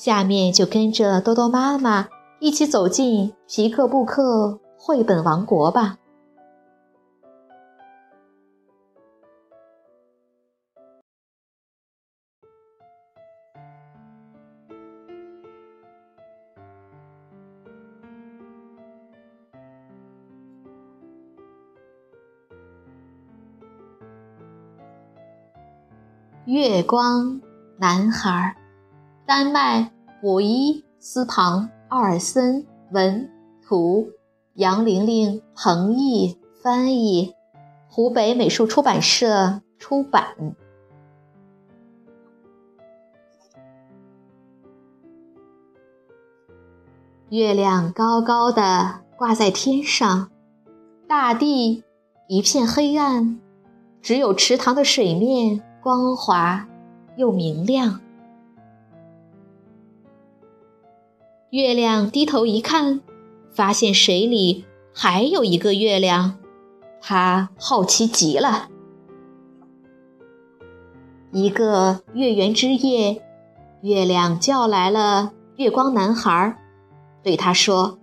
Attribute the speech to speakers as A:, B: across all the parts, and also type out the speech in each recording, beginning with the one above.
A: 下面就跟着多多妈妈一起走进皮克布克绘本王国吧。月光男孩。丹麦博伊斯庞奥尔森文图，杨玲玲彭毅翻译，湖北美术出版社出版。月亮高高的挂在天上，大地一片黑暗，只有池塘的水面光滑又明亮。月亮低头一看，发现水里还有一个月亮，他好奇极了。一个月圆之夜，月亮叫来了月光男孩，对他说：“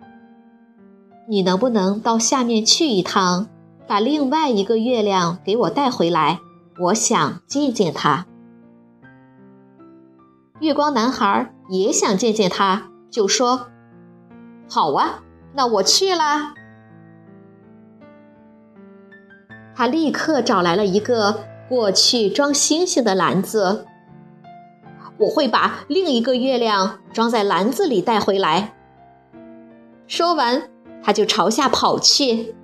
A: 你能不能到下面去一趟，把另外一个月亮给我带回来？我想见见他。”月光男孩也想见见他。就说：“好啊，那我去啦。”他立刻找来了一个过去装星星的篮子。我会把另一个月亮装在篮子里带回来。说完，他就朝下跑去。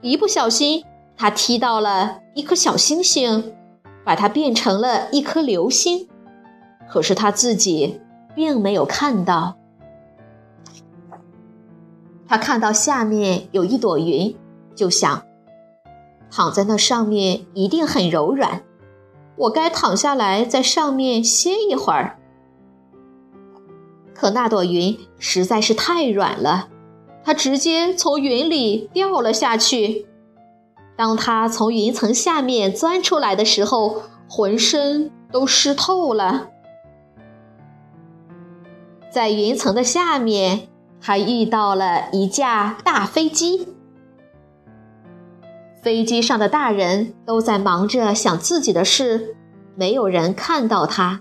A: 一不小心，他踢到了一颗小星星，把它变成了一颗流星。可是他自己。并没有看到，他看到下面有一朵云，就想躺在那上面一定很柔软，我该躺下来在上面歇一会儿。可那朵云实在是太软了，他直接从云里掉了下去。当他从云层下面钻出来的时候，浑身都湿透了。在云层的下面，还遇到了一架大飞机。飞机上的大人都在忙着想自己的事，没有人看到他。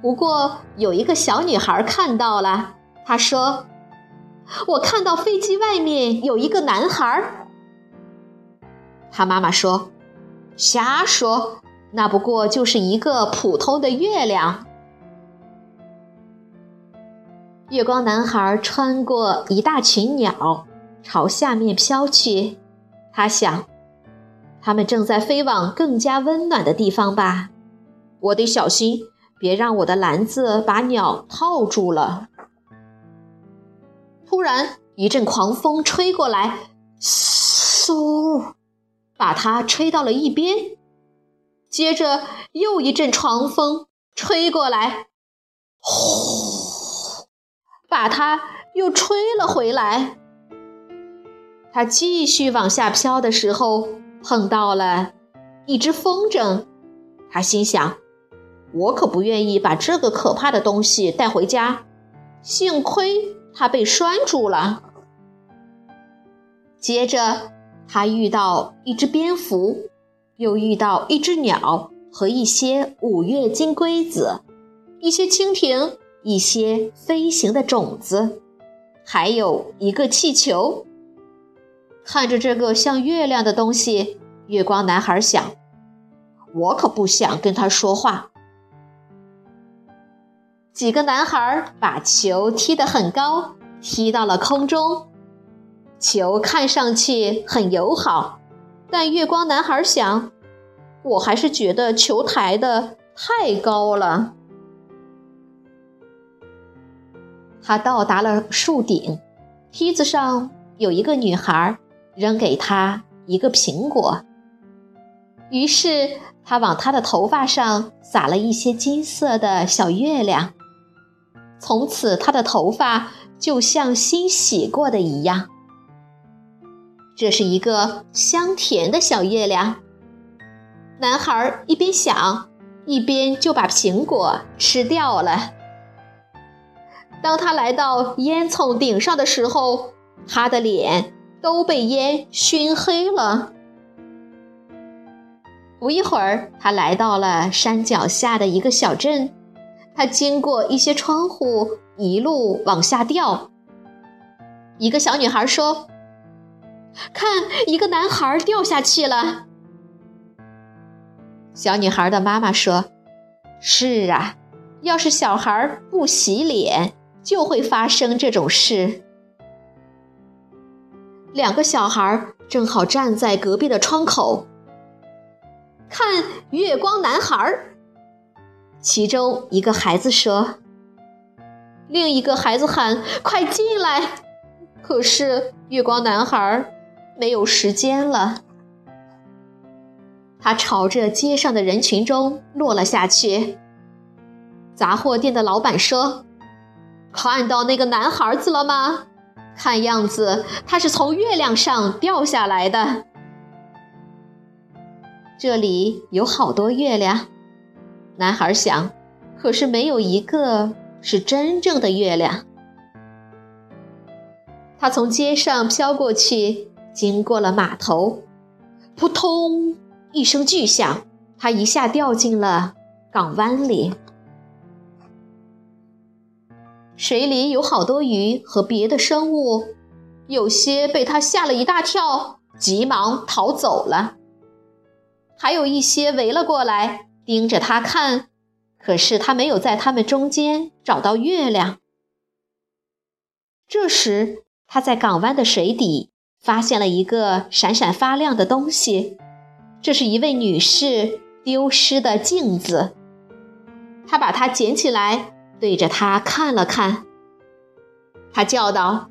A: 不过有一个小女孩看到了，她说：“我看到飞机外面有一个男孩。”他妈妈说：“瞎说，那不过就是一个普通的月亮。”月光男孩穿过一大群鸟，朝下面飘去。他想，他们正在飞往更加温暖的地方吧？我得小心，别让我的篮子把鸟套住了。突然，一阵狂风吹过来，嗖，把它吹到了一边。接着，又一阵狂风吹过来，呼。把它又吹了回来。他继续往下飘的时候，碰到了一只风筝。他心想：“我可不愿意把这个可怕的东西带回家。”幸亏它被拴住了。接着，他遇到一只蝙蝠，又遇到一只鸟和一些五月金龟子，一些蜻蜓。一些飞行的种子，还有一个气球。看着这个像月亮的东西，月光男孩想：“我可不想跟他说话。”几个男孩把球踢得很高，踢到了空中。球看上去很友好，但月光男孩想：“我还是觉得球抬得太高了。”他到达了树顶，梯子上有一个女孩扔给他一个苹果。于是他往他的头发上撒了一些金色的小月亮，从此他的头发就像新洗过的一样。这是一个香甜的小月亮。男孩一边想，一边就把苹果吃掉了。当他来到烟囱顶上的时候，他的脸都被烟熏黑了。不一会儿，他来到了山脚下的一个小镇。他经过一些窗户，一路往下掉。一个小女孩说：“看，一个男孩掉下去了。”小女孩的妈妈说：“是啊，要是小孩不洗脸，就会发生这种事。”两个小孩正好站在隔壁的窗口。看月光男孩，其中一个孩子说：“另一个孩子喊快进来。”可是月光男孩没有时间了，他朝着街上的人群中落了下去。杂货店的老板说：“看到那个男孩子了吗？看样子他是从月亮上掉下来的。”这里有好多月亮，男孩想，可是没有一个是真正的月亮。他从街上飘过去，经过了码头，扑通一声巨响，他一下掉进了港湾里。水里有好多鱼和别的生物，有些被他吓了一大跳，急忙逃走了。还有一些围了过来，盯着他看，可是他没有在他们中间找到月亮。这时，他在港湾的水底发现了一个闪闪发亮的东西，这是一位女士丢失的镜子。他把它捡起来，对着它看了看。他叫道：“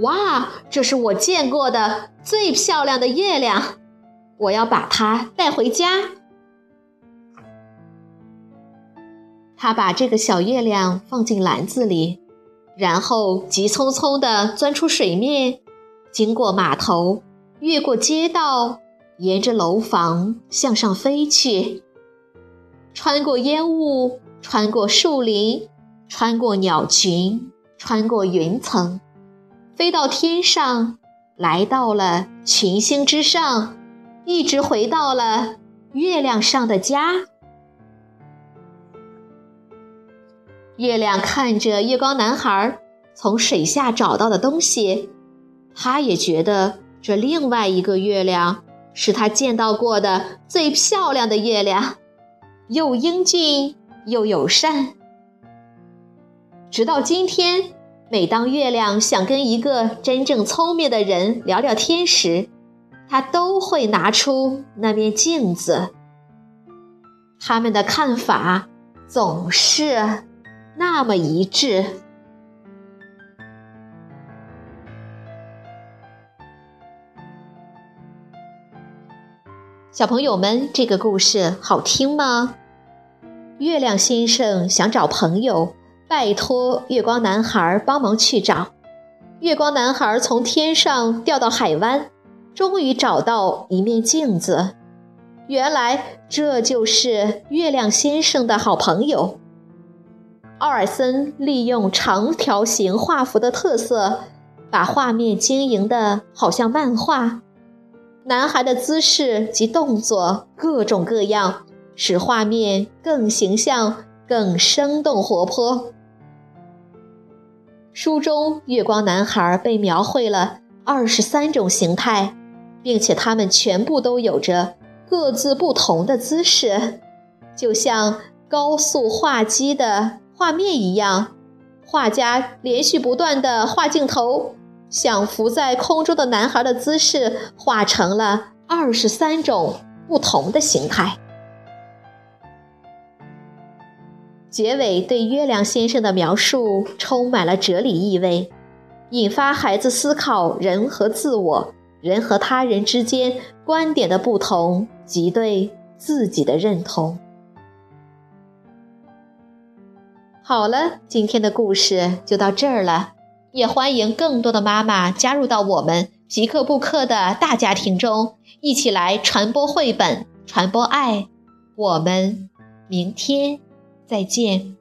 A: 哇，这是我见过的最漂亮的月亮！”我要把它带回家。他把这个小月亮放进篮子里，然后急匆匆地钻出水面，经过码头，越过街道，沿着楼房向上飞去，穿过烟雾，穿过树林，穿过鸟群，穿过云层，飞到天上，来到了群星之上。一直回到了月亮上的家。月亮看着月光男孩从水下找到的东西，他也觉得这另外一个月亮是他见到过的最漂亮的月亮，又英俊又友善。直到今天，每当月亮想跟一个真正聪明的人聊聊天时，他都会拿出那面镜子，他们的看法总是那么一致。小朋友们，这个故事好听吗？月亮先生想找朋友，拜托月光男孩帮忙去找。月光男孩从天上掉到海湾。终于找到一面镜子，原来这就是月亮先生的好朋友。奥尔森利用长条形画幅的特色，把画面经营的好像漫画。男孩的姿势及动作各种各样，使画面更形象、更生动活泼。书中月光男孩被描绘了二十三种形态。并且他们全部都有着各自不同的姿势，就像高速画机的画面一样。画家连续不断的画镜头，像浮在空中的男孩的姿势画成了二十三种不同的形态。结尾对月亮先生的描述充满了哲理意味，引发孩子思考人和自我、人和他人之间观点的不同及对自己的认同。好了，今天的故事就到这儿了，也欢迎更多的妈妈加入到我们皮克布克的大家庭中，一起来传播绘本，传播爱。我们明天再见。